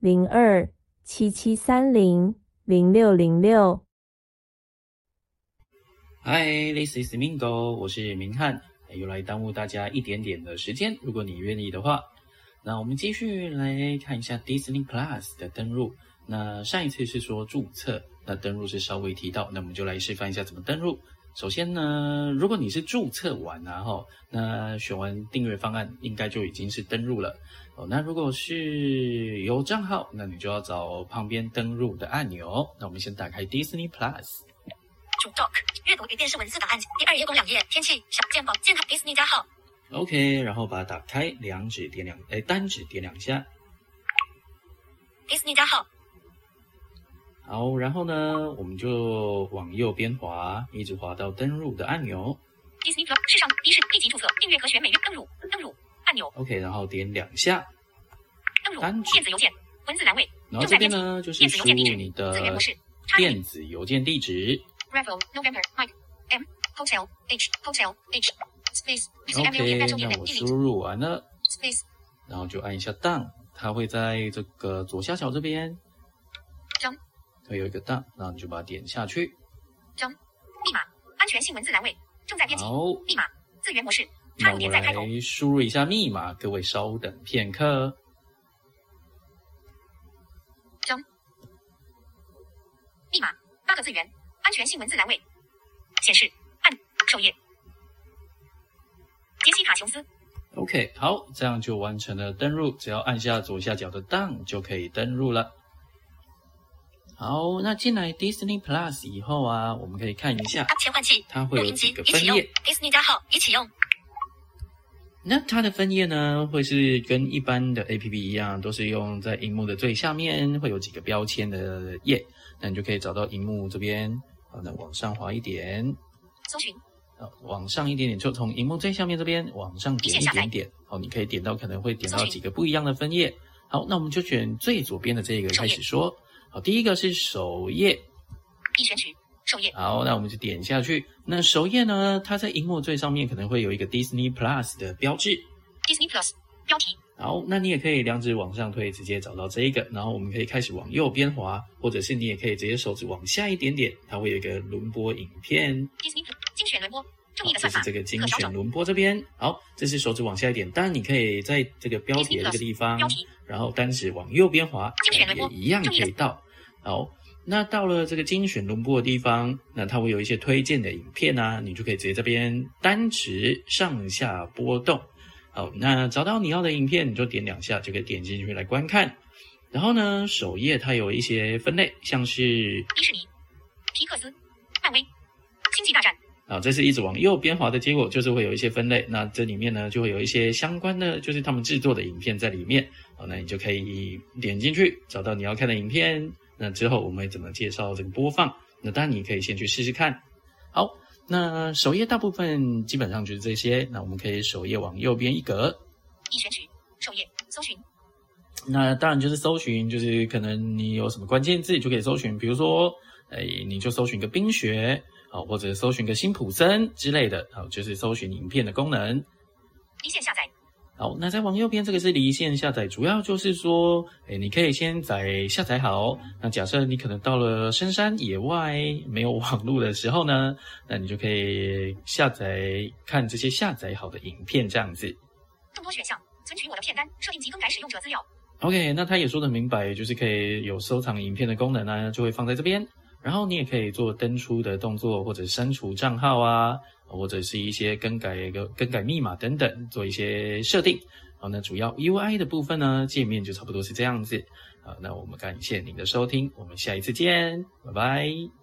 零二七七三零零六零六。Hi，this is Mingo，我是明翰，又来耽误大家一点点的时间。如果你愿意的话，那我们继续来看一下 Disney Plus 的登录。那上一次是说注册，那登录是稍微提到，那我们就来示范一下怎么登录。首先呢，如果你是注册完然后那选完订阅方案，应该就已经是登录了哦。那如果是有账号，那你就要找旁边登录的按钮。那我们先打开 Disney Plus，主 Dock 阅读与电视文字档案，第二页共两页，天气小健保健康 Disney 加号。OK，然后把它打开，两指点两，哎，单指点两下，Disney 加号。好，然后呢，我们就往右边滑，一直滑到登录的按钮。Disney Plus 世上一是立即注册订阅和选每月登录登录。按钮 OK，然后点两下，登录电子邮件文字栏位，然后这边呢就是输入你的电子邮件地址。Ravel November Mike M Hotel H Hotel H Space OK，那我输入完了，Space，然后就按一下 Done，它会在这个左下角这边，将会有一个 Done，然后你就把它点下去，将密码安全性文字栏位正在编辑密码字源模式。那我们来输入一下密码，各位稍等片刻。中密码八个字源，安全性文字栏位显示，按首页。杰西卡琼斯。OK，好，这样就完成了登录，只要按下左下角的 Done 就可以登录了。好，那进来 Disney Plus 以后啊，我们可以看一下切换器，它会有几个分页。Disney 加号一起用。那它的分页呢，会是跟一般的 A P P 一样，都是用在荧幕的最下面，会有几个标签的页，那你就可以找到荧幕这边，好，那往上滑一点，搜寻，好，往上一点点，就从荧幕最下面这边往上点一点点，好，你可以点到可能会点到几个不一样的分页，好，那我们就选最左边的这个开始说，好，第一个是首页，必选取。首页好，那我们就点下去。那首页呢？它在荧幕最上面可能会有一个 Disney Plus 的标志。Disney Plus 标题。好，那你也可以两指往上推，直接找到这一个。然后我们可以开始往右边滑，或者是你也可以直接手指往下一点点，它会有一个轮播影片。Disney Plus 精选轮播，这是这个精选轮播这边。好，这是手指往下一点，当然你可以在这个标题的这个地方，然后单指往右边滑，也一样可以到。好。那到了这个精选轮播的地方，那它会有一些推荐的影片啊，你就可以直接这边单指上下波动。好，那找到你要的影片，你就点两下就可以点进去来观看。然后呢，首页它有一些分类，像是迪士尼、皮克斯、漫威、星际大战。啊，这是一直往右边滑的结果，就是会有一些分类。那这里面呢，就会有一些相关的，就是他们制作的影片在里面。好，那你就可以点进去，找到你要看的影片。那之后我们会怎么介绍这个播放？那当然你可以先去试试看。好，那首页大部分基本上就是这些。那我们可以首页往右边一格，一选取首页搜寻。那当然就是搜寻，就是可能你有什么关键字就可以搜寻，比如说，哎，你就搜寻个冰雪，好，或者搜寻个辛普森之类的，好，就是搜寻影片的功能。离线下载。好，那再往右边这个是离线下载，主要就是说，哎，你可以先载下载好。那假设你可能到了深山野外没有网络的时候呢，那你就可以下载看这些下载好的影片，这样子。更多选项，存取我的片单，设定及更改使用者资料。OK，那他也说的明白，就是可以有收藏影片的功能呢，就会放在这边。然后你也可以做登出的动作，或者删除账号啊。或者是一些更改一个更改密码等等，做一些设定。好，那主要 UI 的部分呢，界面就差不多是这样子。好，那我们感谢您的收听，我们下一次见，拜拜。